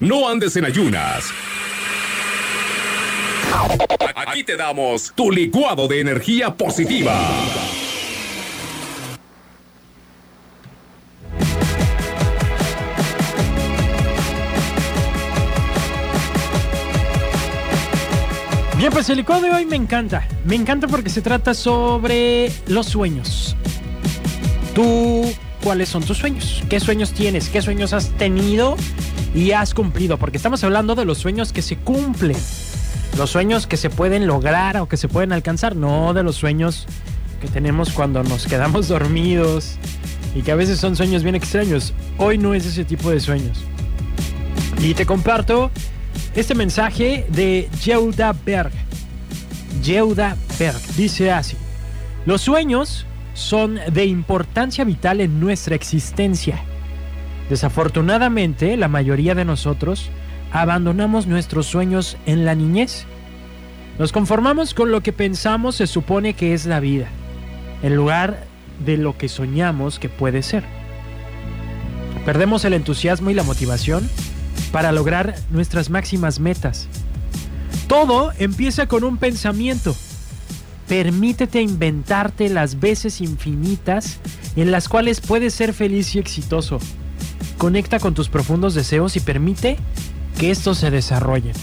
No andes en ayunas. Aquí te damos tu licuado de energía positiva. Bien, pues el licuado de hoy me encanta. Me encanta porque se trata sobre los sueños. ¿Tú cuáles son tus sueños? ¿Qué sueños tienes? ¿Qué sueños has tenido y has cumplido? Porque estamos hablando de los sueños que se cumplen. Los sueños que se pueden lograr o que se pueden alcanzar, no de los sueños que tenemos cuando nos quedamos dormidos y que a veces son sueños bien extraños. Hoy no es ese tipo de sueños. Y te comparto este mensaje de Yehuda Berg. Yehuda Berg dice así: Los sueños son de importancia vital en nuestra existencia. Desafortunadamente, la mayoría de nosotros abandonamos nuestros sueños en la niñez. Nos conformamos con lo que pensamos se supone que es la vida, en lugar de lo que soñamos que puede ser. Perdemos el entusiasmo y la motivación para lograr nuestras máximas metas. Todo empieza con un pensamiento. Permítete inventarte las veces infinitas en las cuales puedes ser feliz y exitoso. Conecta con tus profundos deseos y permite que estos se desarrollen.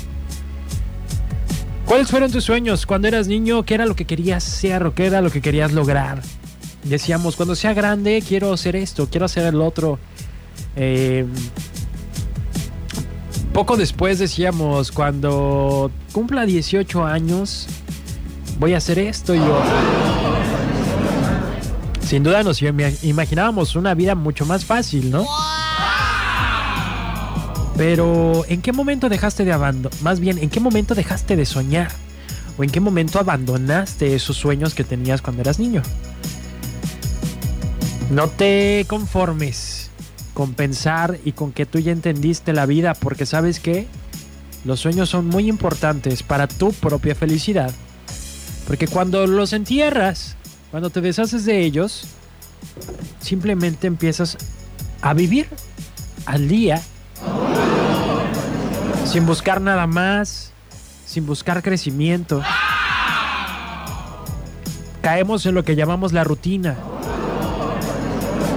¿Cuáles fueron tus sueños cuando eras niño? ¿Qué era lo que querías ser o qué era lo que querías lograr? Decíamos, cuando sea grande quiero hacer esto, quiero hacer el otro. Eh, poco después decíamos, cuando cumpla 18 años, voy a hacer esto y otro. Sin duda nos imaginábamos una vida mucho más fácil, ¿no? Pero, ¿en qué momento dejaste de abandonar? Más bien, ¿en qué momento dejaste de soñar? ¿O en qué momento abandonaste esos sueños que tenías cuando eras niño? No te conformes con pensar y con que tú ya entendiste la vida, porque sabes que los sueños son muy importantes para tu propia felicidad. Porque cuando los entierras, cuando te deshaces de ellos, simplemente empiezas a vivir al día sin buscar nada más, sin buscar crecimiento. Caemos en lo que llamamos la rutina.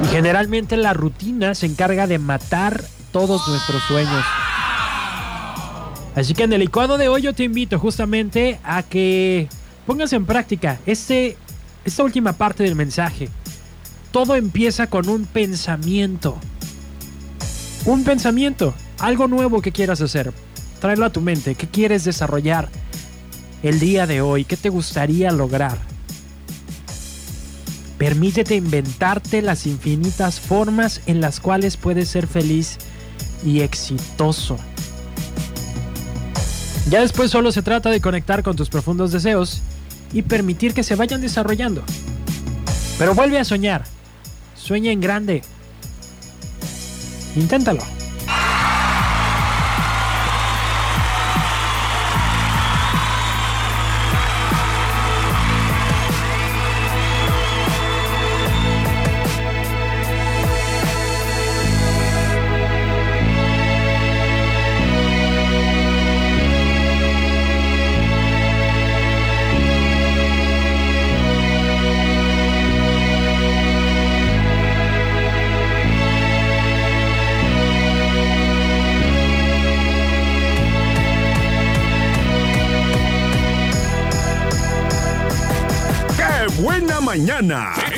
Y generalmente la rutina se encarga de matar todos nuestros sueños. Así que en el licuado de hoy yo te invito justamente a que pongas en práctica este, esta última parte del mensaje. Todo empieza con un pensamiento. Un pensamiento, algo nuevo que quieras hacer. Tráelo a tu mente. ¿Qué quieres desarrollar el día de hoy? ¿Qué te gustaría lograr? Permítete inventarte las infinitas formas en las cuales puedes ser feliz y exitoso. Ya después solo se trata de conectar con tus profundos deseos y permitir que se vayan desarrollando. Pero vuelve a soñar. Sueña en grande. Inténtalo. Buena mañana.